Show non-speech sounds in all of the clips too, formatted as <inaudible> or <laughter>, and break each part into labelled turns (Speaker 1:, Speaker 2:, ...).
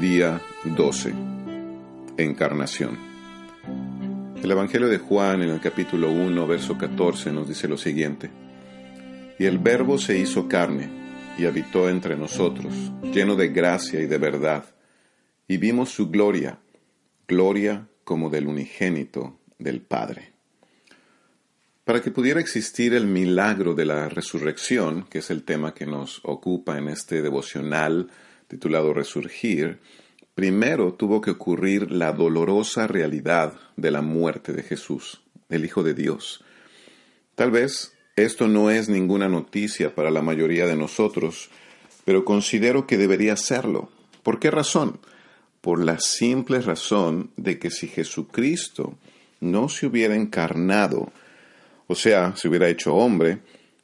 Speaker 1: Día 12. Encarnación. El Evangelio de Juan en el capítulo 1, verso 14 nos dice lo siguiente. Y el Verbo se hizo carne y habitó entre nosotros, lleno de gracia y de verdad, y vimos su gloria, gloria como del unigénito del Padre. Para que pudiera existir el milagro de la resurrección, que es el tema que nos ocupa en este devocional titulado Resurgir, primero tuvo que ocurrir la dolorosa realidad de la muerte de Jesús, el Hijo de Dios. Tal vez esto no es ninguna noticia para la mayoría de nosotros, pero considero que debería serlo. ¿Por qué razón? Por la simple razón de que si Jesucristo no se hubiera encarnado, o sea, se hubiera hecho hombre,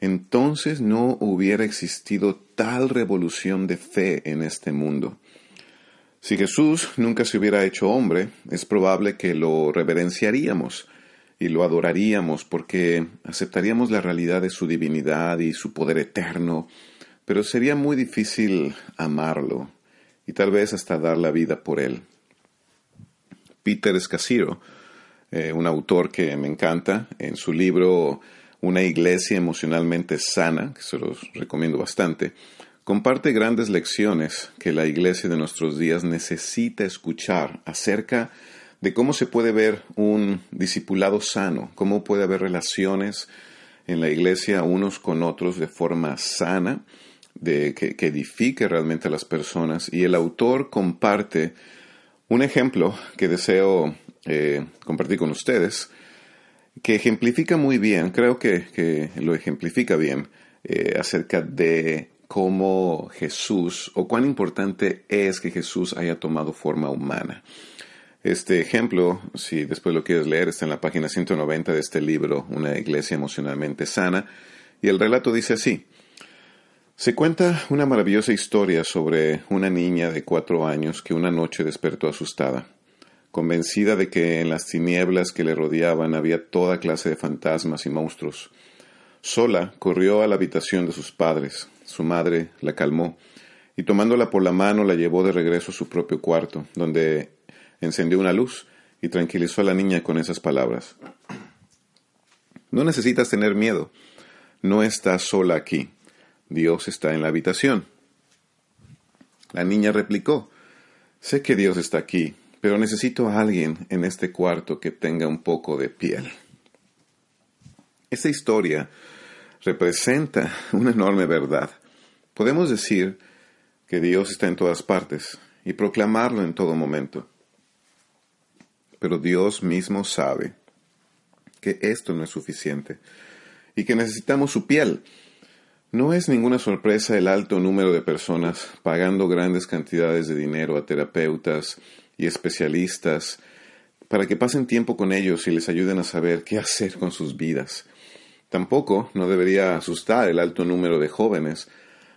Speaker 1: entonces no hubiera existido tal revolución de fe en este mundo. Si Jesús nunca se hubiera hecho hombre, es probable que lo reverenciaríamos y lo adoraríamos porque aceptaríamos la realidad de su divinidad y su poder eterno, pero sería muy difícil amarlo y tal vez hasta dar la vida por él. Peter Escasiro, eh, un autor que me encanta, en su libro Una iglesia emocionalmente sana, que se los recomiendo bastante, comparte grandes lecciones que la iglesia de nuestros días necesita escuchar acerca de cómo se puede ver un discipulado sano, cómo puede haber relaciones en la iglesia unos con otros de forma sana, de que, edifique realmente a las personas. Y el autor comparte un ejemplo que deseo eh, compartir con ustedes, que ejemplifica muy bien, creo que, lo ejemplifica bien, eh, acerca de cómo Jesús, o cuán importante es que Jesús haya tomado forma humana. Este ejemplo, si después lo quieres leer, está en la página 190 de este libro, Una iglesia emocionalmente sana, y el relato dice así. Se cuenta una maravillosa historia sobre una niña de cuatro años que una noche despertó asustada convencida de que en las tinieblas que le rodeaban había toda clase de fantasmas y monstruos. Sola corrió a la habitación de sus padres. Su madre la calmó y tomándola por la mano la llevó de regreso a su propio cuarto, donde encendió una luz y tranquilizó a la niña con esas palabras. No necesitas tener miedo. No estás sola aquí. Dios está en la habitación. La niña replicó, Sé que Dios está aquí, pero necesito a alguien en este cuarto que tenga un poco de piel. Esta historia representa una enorme verdad. Podemos decir que Dios está en todas partes y proclamarlo en todo momento. Pero Dios mismo sabe que esto no es suficiente y que necesitamos su piel. No es ninguna sorpresa el alto número de personas pagando grandes cantidades de dinero a terapeutas, y especialistas para que pasen tiempo con ellos y les ayuden a saber qué hacer con sus vidas. Tampoco no debería asustar el alto número de jóvenes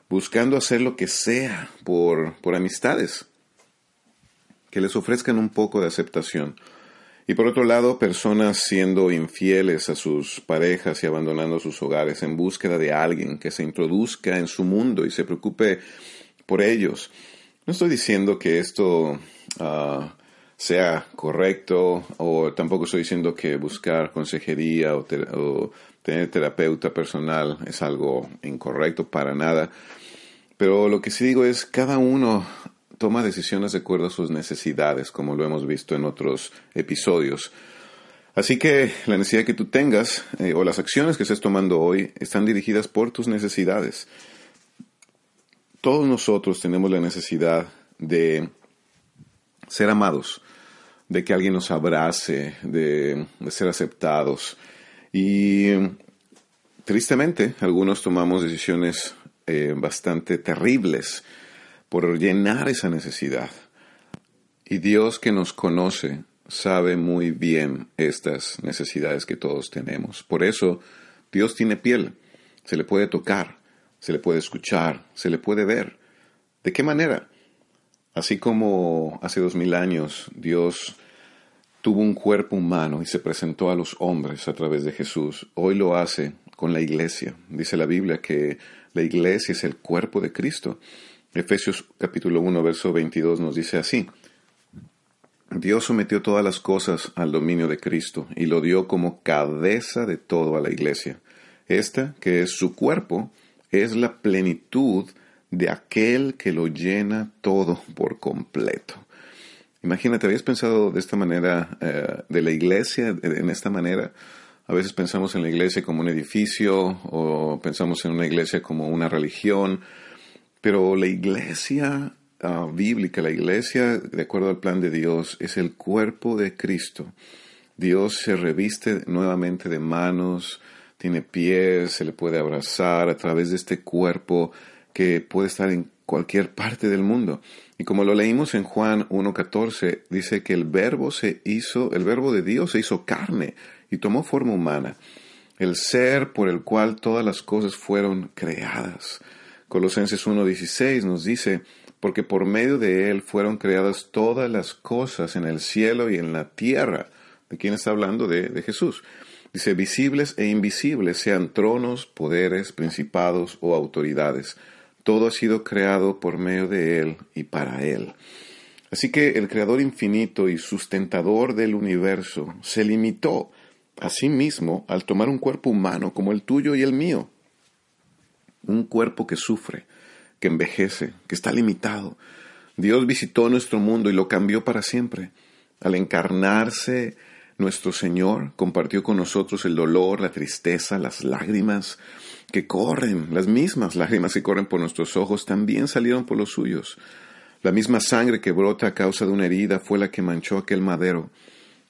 Speaker 1: buscando hacer lo que sea por, por amistades que les ofrezcan un poco de aceptación. Y por otro lado, personas siendo infieles a sus parejas y abandonando sus hogares en búsqueda de alguien que se introduzca en su mundo y se preocupe por ellos. No estoy diciendo que esto Ah, sea correcto o tampoco estoy diciendo que buscar consejería o, tener terapeuta personal es algo incorrecto para nada. Pero lo que sí digo es cada uno toma decisiones de acuerdo a sus necesidades, como lo hemos visto en otros episodios. Así que la necesidad que tú tengas eh, o las acciones que estés tomando hoy están dirigidas por tus necesidades. Todos nosotros tenemos la necesidad de ser amados, de que alguien nos abrace, de, ser aceptados. Y tristemente, algunos tomamos decisiones eh, bastante terribles por llenar esa necesidad. Y Dios que nos conoce sabe muy bien estas necesidades que todos tenemos. Por eso Dios tiene piel, se le puede tocar, se le puede escuchar, se le puede ver. ¿De qué manera? Así como hace dos mil años Dios tuvo un cuerpo humano y se presentó a los hombres a través de Jesús, hoy lo hace con la iglesia. Dice la Biblia que la iglesia es el cuerpo de Cristo. Efesios capítulo 1, verso 22 nos dice así. Dios sometió todas las cosas al dominio de Cristo y lo dio como cabeza de todo a la iglesia. Esta, que es su cuerpo, es la plenitud de aquel que lo llena todo por completo. Imagínate, ¿habías pensado de esta manera, eh, de la iglesia, en esta manera? A veces pensamos en la iglesia como un edificio o pensamos en una iglesia como una religión, pero la iglesia ah, bíblica, la iglesia, de acuerdo al plan de Dios, es el cuerpo de Cristo. Dios se reviste nuevamente de manos, tiene pies, se le puede abrazar a través de este cuerpo que puede estar en cualquier parte del mundo. Y como lo leímos en Juan 1.14, dice que el verbo se hizo, el verbo de Dios se hizo carne y tomó forma humana, el ser por el cual todas las cosas fueron creadas. Colosenses 1.16 nos dice, porque por medio de él fueron creadas todas las cosas en el cielo y en la tierra. ¿De quién está hablando? De, de Jesús. Dice, visibles e invisibles, sean tronos, poderes, principados o autoridades. Todo ha sido creado por medio de Él y para Él. Así que el Creador infinito y sustentador del universo se limitó a sí mismo al tomar un cuerpo humano como el tuyo y el mío un cuerpo que sufre, que envejece, que está limitado. Dios visitó nuestro mundo y lo cambió para siempre. Al encarnarse, nuestro Señor compartió con nosotros el dolor, la tristeza, las lágrimas que corren, las mismas lágrimas que corren por nuestros ojos, también salieron por los suyos. La misma sangre que brota a causa de una herida fue la que manchó aquel madero.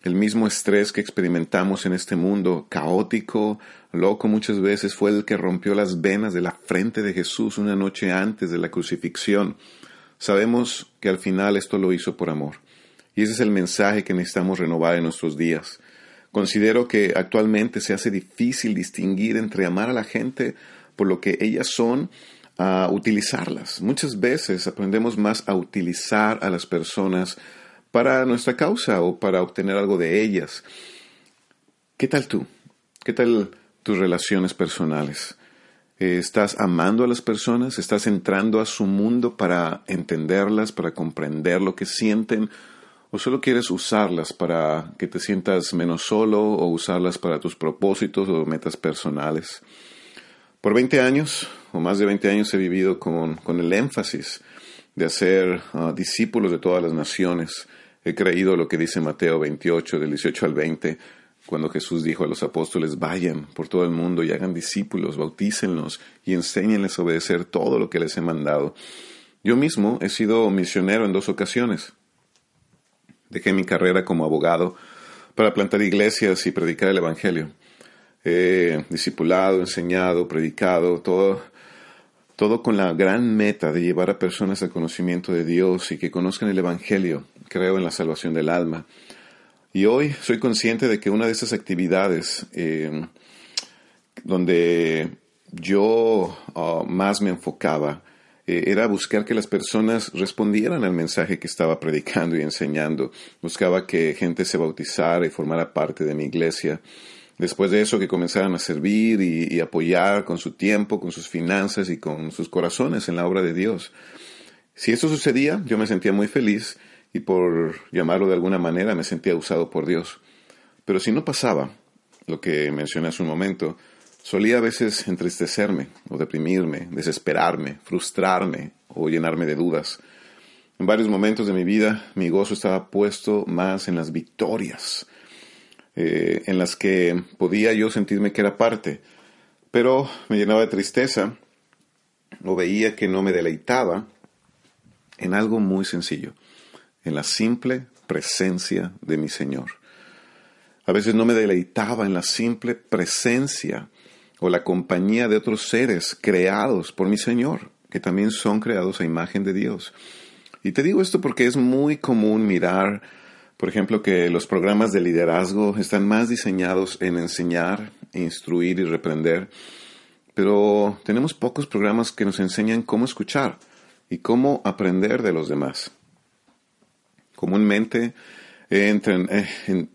Speaker 1: El mismo estrés que experimentamos en este mundo caótico, loco muchas veces, fue el que rompió las venas de la frente de Jesús una noche antes de la crucifixión. Sabemos que al final esto lo hizo por amor. Y ese es el mensaje que necesitamos renovar en nuestros días. Considero que actualmente se hace difícil distinguir entre amar a la gente por lo que ellas son a utilizarlas. Muchas veces aprendemos más a utilizar a las personas para nuestra causa o para obtener algo de ellas. ¿Qué tal tú? ¿Qué tal tus relaciones personales? ¿Estás amando a las personas? ¿Estás entrando a su mundo para entenderlas, para comprender lo que sienten? ¿O solo quieres usarlas para que te sientas menos solo o usarlas para tus propósitos o metas personales? Por 20 años o más de 20 años he vivido con, el énfasis de hacer ah, discípulos de todas las naciones He creído lo que dice Mateo 28, del 18 al 20, cuando Jesús dijo a los apóstoles, vayan por todo el mundo y hagan discípulos, bautícenlos y enséñenles a obedecer todo lo que les he mandado. Yo mismo he sido misionero en dos ocasiones. Dejé mi carrera como abogado para plantar iglesias y predicar el Evangelio. He discipulado, enseñado, predicado, todo todo con la gran meta de llevar a personas al conocimiento de Dios y que conozcan el Evangelio. Creo en la salvación del alma. Y hoy soy consciente de que una de esas actividades eh, donde yo ah, más me enfocaba eh, era buscar que las personas respondieran al mensaje que estaba predicando y enseñando. Buscaba que gente se bautizara y formara parte de mi iglesia. Después de eso, que comenzaran a servir y, apoyar con su tiempo, con sus finanzas y con sus corazones en la obra de Dios. Si eso sucedía, yo me sentía muy feliz y por llamarlo de alguna manera me sentía usado por Dios. Pero si no pasaba, lo que mencioné hace un momento, solía a veces entristecerme o deprimirme, desesperarme, frustrarme o llenarme de dudas. En varios momentos de mi vida mi gozo estaba puesto más en las victorias eh, en las que podía yo sentirme que era parte, pero me llenaba de tristeza o veía que no me deleitaba en algo muy sencillo, en la simple presencia de mi Señor. A veces no me deleitaba en la simple presencia o la compañía de otros seres creados por mi Señor, que también son creados a imagen de Dios. Y te digo esto porque es muy común mirar por ejemplo, que los programas de liderazgo están más diseñados en enseñar, instruir y reprender, pero tenemos pocos programas que nos enseñan cómo escuchar y cómo aprender de los demás. Comúnmente he,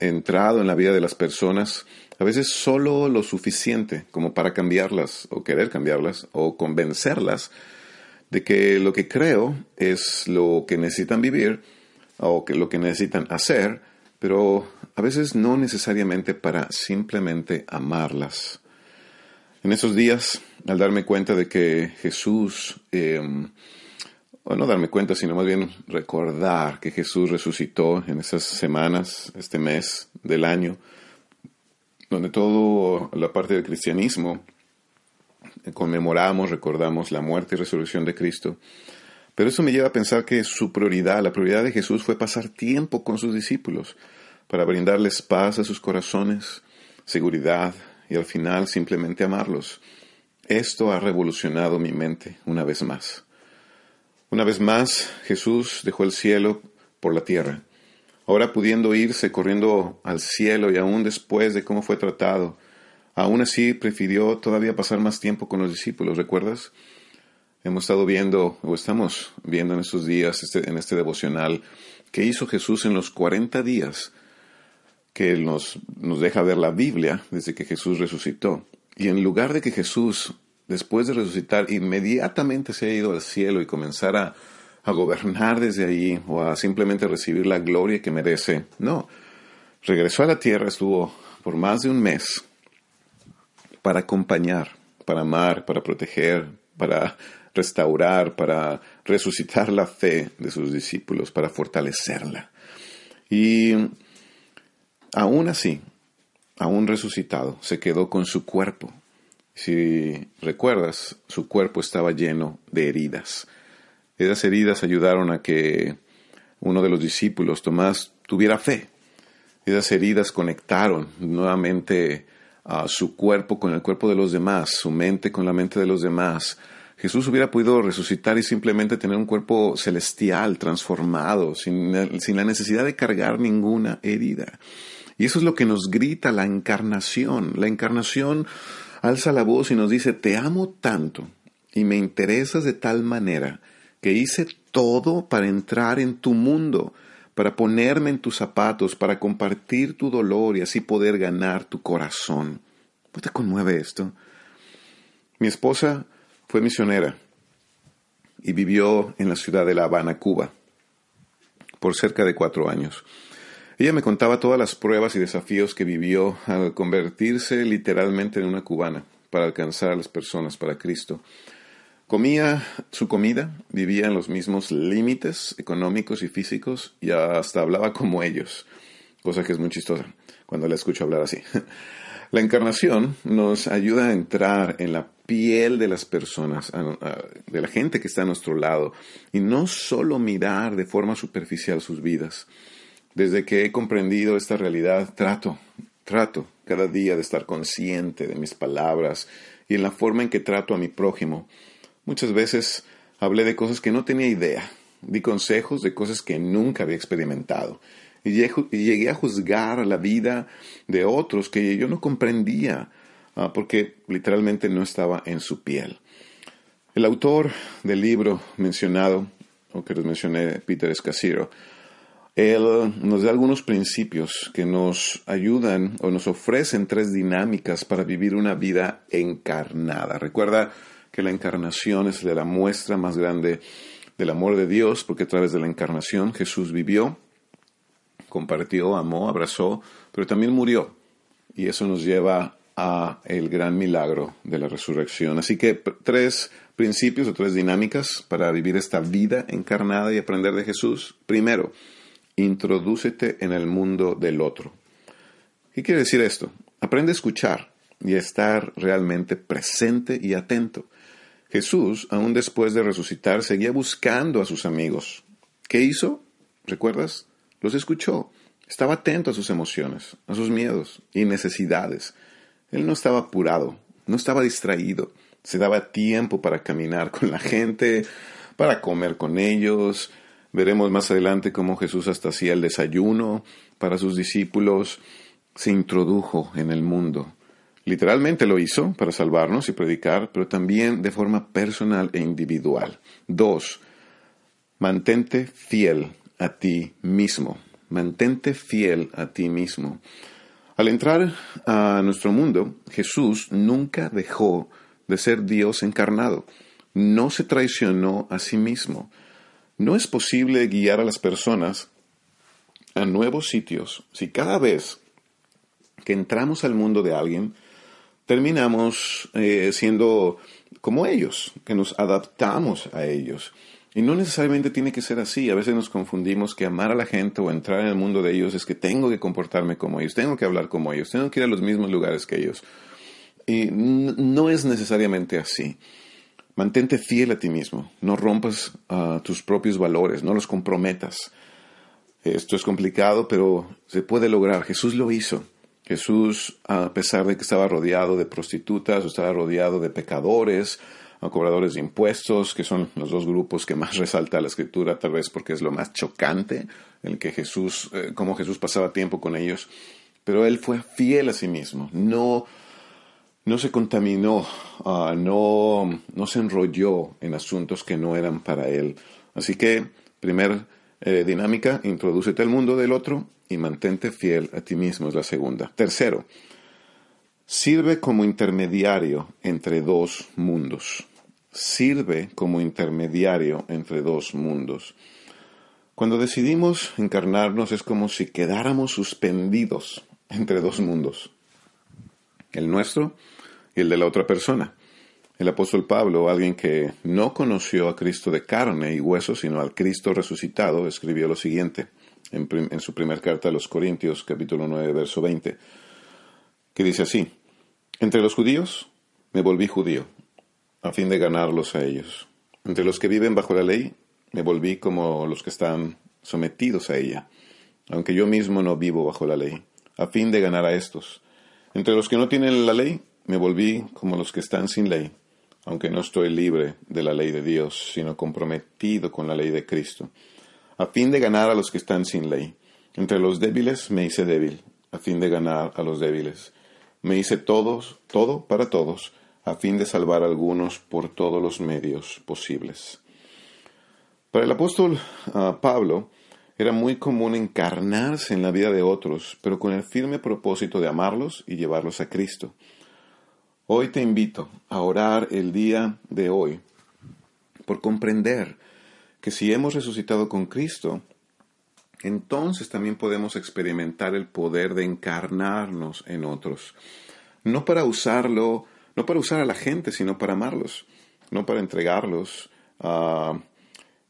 Speaker 1: entrado en la vida de las personas a veces solo lo suficiente como para cambiarlas o querer cambiarlas o convencerlas de que lo que creo es lo que necesitan vivir o que lo que necesitan hacer, pero a veces no necesariamente para simplemente amarlas. En esos días, al darme cuenta de que Jesús, eh, o no darme cuenta, sino más bien recordar que Jesús resucitó en esas semanas, este mes del año, donde toda la parte del cristianismo conmemoramos, recordamos la muerte y resurrección de Cristo. Pero eso me lleva a pensar que su prioridad, la prioridad de Jesús fue pasar tiempo con sus discípulos para brindarles paz a sus corazones, seguridad y al final simplemente amarlos. Esto ha revolucionado mi mente una vez más. Una vez más, Jesús dejó el cielo por la tierra. Ahora pudiendo irse corriendo al cielo y aún después de cómo fue tratado, aún así prefirió todavía pasar más tiempo con los discípulos, ¿recuerdas? Hemos estado viendo, o estamos viendo en estos días, este, en este devocional, que hizo Jesús en los 40 días que nos, nos deja ver la Biblia desde que Jesús resucitó. Y en lugar de que Jesús, después de resucitar, inmediatamente se haya ido al cielo y comenzara a gobernar desde ahí o a simplemente recibir la gloria que merece, no. Regresó a la tierra, estuvo por más de un mes para acompañar, para amar, para proteger, para restaurar, para resucitar la fe de sus discípulos, para fortalecerla. Y Aún así, aún resucitado, se quedó con su cuerpo. Si recuerdas, su cuerpo estaba lleno de heridas. Esas heridas ayudaron a que uno de los discípulos, Tomás, tuviera fe. Esas heridas conectaron nuevamente a su cuerpo con el cuerpo de los demás, su mente con la mente de los demás. Jesús hubiera podido resucitar y simplemente tener un cuerpo celestial, transformado, sin, sin la necesidad de cargar ninguna herida. Y eso es lo que nos grita la encarnación. La encarnación alza la voz y nos dice, te amo tanto y me interesas de tal manera que hice todo para entrar en tu mundo, para ponerme en tus zapatos, para compartir tu dolor y así poder ganar tu corazón. ¿No te conmueve esto? Mi esposa fue misionera y vivió en la ciudad de La Habana, Cuba, por cerca de cuatro años. Ella me contaba todas las pruebas y desafíos que vivió al convertirse literalmente en una cubana para alcanzar a las personas para Cristo. Comía su comida, vivía en los mismos límites económicos y físicos y hasta hablaba como ellos, cosa que es muy chistosa cuando la escucho hablar así. <laughs> La encarnación nos ayuda a entrar en la piel de las personas, de la gente que está a nuestro lado, y no solo mirar de forma superficial sus vidas. Desde que he comprendido esta realidad, trato, trato cada día de estar consciente de mis palabras y en la forma en que trato a mi prójimo. Muchas veces hablé de cosas que no tenía idea, di consejos de cosas que nunca había experimentado y llegué a juzgar la vida de otros que yo no comprendía ah, porque literalmente no estaba en su piel. El autor del libro mencionado, o que les mencioné, Peter Escasiro, él nos da algunos principios que nos ayudan o nos ofrecen tres dinámicas para vivir una vida encarnada. Recuerda que la encarnación es la muestra más grande del amor de Dios, porque a través de la encarnación Jesús vivió, compartió, amó, abrazó, pero también murió. Y eso nos lleva a el gran milagro de la resurrección. Así que tres principios o tres dinámicas para vivir esta vida encarnada y aprender de Jesús. Primero, introdúcete en el mundo del otro. ¿Qué quiere decir esto? Aprende a escuchar y a estar realmente presente y atento. Jesús, aún después de resucitar, seguía buscando a sus amigos. ¿Qué hizo? ¿Recuerdas? Los escuchó. Estaba atento a sus emociones, a sus miedos y necesidades. Él no estaba apurado, no estaba distraído. Se daba tiempo para caminar con la gente, para comer con ellos, Veremos más adelante cómo Jesús hasta hacía el desayuno para sus discípulos, se introdujo en el mundo. Literalmente lo hizo para salvarnos y predicar, pero también de forma personal e individual. Dos, mantente fiel a ti mismo. Mantente fiel a ti mismo. Al entrar a nuestro mundo, Jesús nunca dejó de ser Dios encarnado. no se traicionó a sí mismo. No es posible guiar a las personas a nuevos sitios si cada vez que entramos al mundo de alguien, terminamos eh, siendo como ellos, que nos adaptamos a ellos. Y no necesariamente tiene que ser así. A veces nos confundimos que amar a la gente o entrar en el mundo de ellos es que tengo que comportarme como ellos, tengo que hablar como ellos, tengo que ir a los mismos lugares que ellos. Y no es necesariamente así. Mantente fiel a ti mismo, no rompas ah, tus propios valores, no los comprometas. Esto es complicado, pero se puede lograr. Jesús lo hizo. Jesús, a pesar de que estaba rodeado de prostitutas, estaba rodeado de pecadores, a cobradores de impuestos, que son los dos grupos que más <laughs> resalta la escritura, tal vez porque es lo más chocante, en que Jesús, eh, cómo Jesús pasaba tiempo con ellos. Pero él fue fiel a sí mismo, no, no se contaminó, ah, no, no se enrolló en asuntos que no eran para él. Así que, primer eh, dinámica, introdúcete al mundo del otro y mantente fiel a ti mismo es la segunda. Tercero, sirve como intermediario entre dos mundos. Sirve como intermediario entre dos mundos. Cuando decidimos encarnarnos es como si quedáramos suspendidos entre dos mundos, el nuestro y el de la otra persona. El apóstol Pablo, alguien que no conoció a Cristo de carne y hueso, sino al Cristo resucitado, escribió lo siguiente en, su primera carta a los Corintios, capítulo 9, verso 20, que dice así, entre los judíos me volví judío, a fin de ganarlos a ellos. Entre los que viven bajo la ley, me volví como los que están sometidos a ella, aunque yo mismo no vivo bajo la ley, a fin de ganar a estos. Entre los que no tienen la ley, me volví como los que están sin ley, aunque no estoy libre de la ley de Dios, sino comprometido con la ley de Cristo a fin de ganar a los que están sin ley. Entre los débiles me hice débil, a fin de ganar a los débiles. Me hice todos, todo para todos, a fin de salvar a algunos por todos los medios posibles. Para el apóstol ah, Pablo era muy común encarnarse en la vida de otros, pero con el firme propósito de amarlos y llevarlos a Cristo. Hoy te invito a orar el día de hoy por comprender que si hemos resucitado con Cristo, entonces también podemos experimentar el poder de encarnarnos en otros. No para usarlo, no para usar a la gente, sino para amarlos, no para entregarlos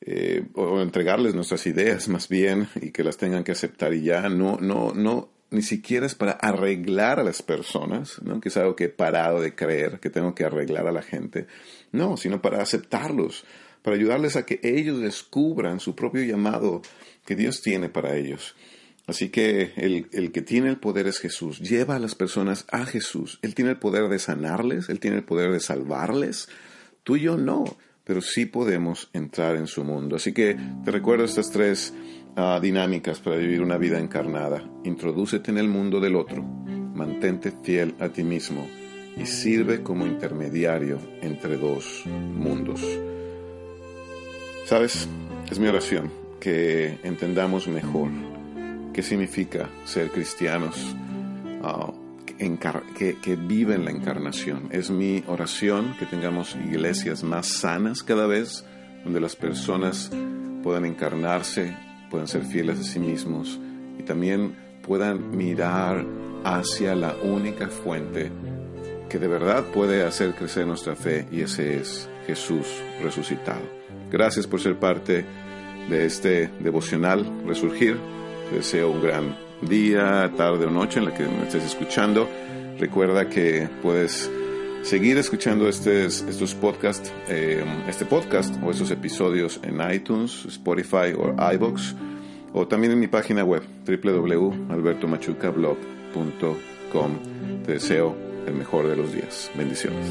Speaker 1: eh, o entregarles nuestras ideas <laughs> más bien y que las tengan que aceptar y ya. No, no, no, ni siquiera es para arreglar a las personas, ¿no? que es algo que he parado de creer, que tengo que arreglar a la gente. No, sino para aceptarlos, para ayudarles a que ellos descubran su propio llamado que Dios tiene para ellos. Así que el, el, que tiene el poder es Jesús. Lleva a las personas a Jesús. Él tiene el poder de sanarles, Él tiene el poder de salvarles. Tú y yo no, pero sí podemos entrar en su mundo. Así que te recuerdo estas tres ah, dinámicas para vivir una vida encarnada. Introdúcete en el mundo del otro. Mantente fiel a ti mismo y sirve como intermediario entre dos mundos. Sabes, es mi oración que entendamos mejor qué significa ser cristianos ah, que, que viven la encarnación. Es mi oración que tengamos iglesias más sanas cada vez, donde las personas puedan encarnarse, puedan ser fieles a sí mismos y también puedan mirar hacia la única fuente que de verdad puede hacer crecer nuestra fe y ese es Jesús resucitado. Gracias por ser parte de este devocional Resurgir. Te deseo un gran día, tarde o noche en la que me estés escuchando. Recuerda que puedes seguir escuchando estos, podcasts, eh, este podcast o estos episodios en iTunes, Spotify o iBox o también en mi página web www.albertomachucablog.com. Te deseo el mejor de los días. Bendiciones.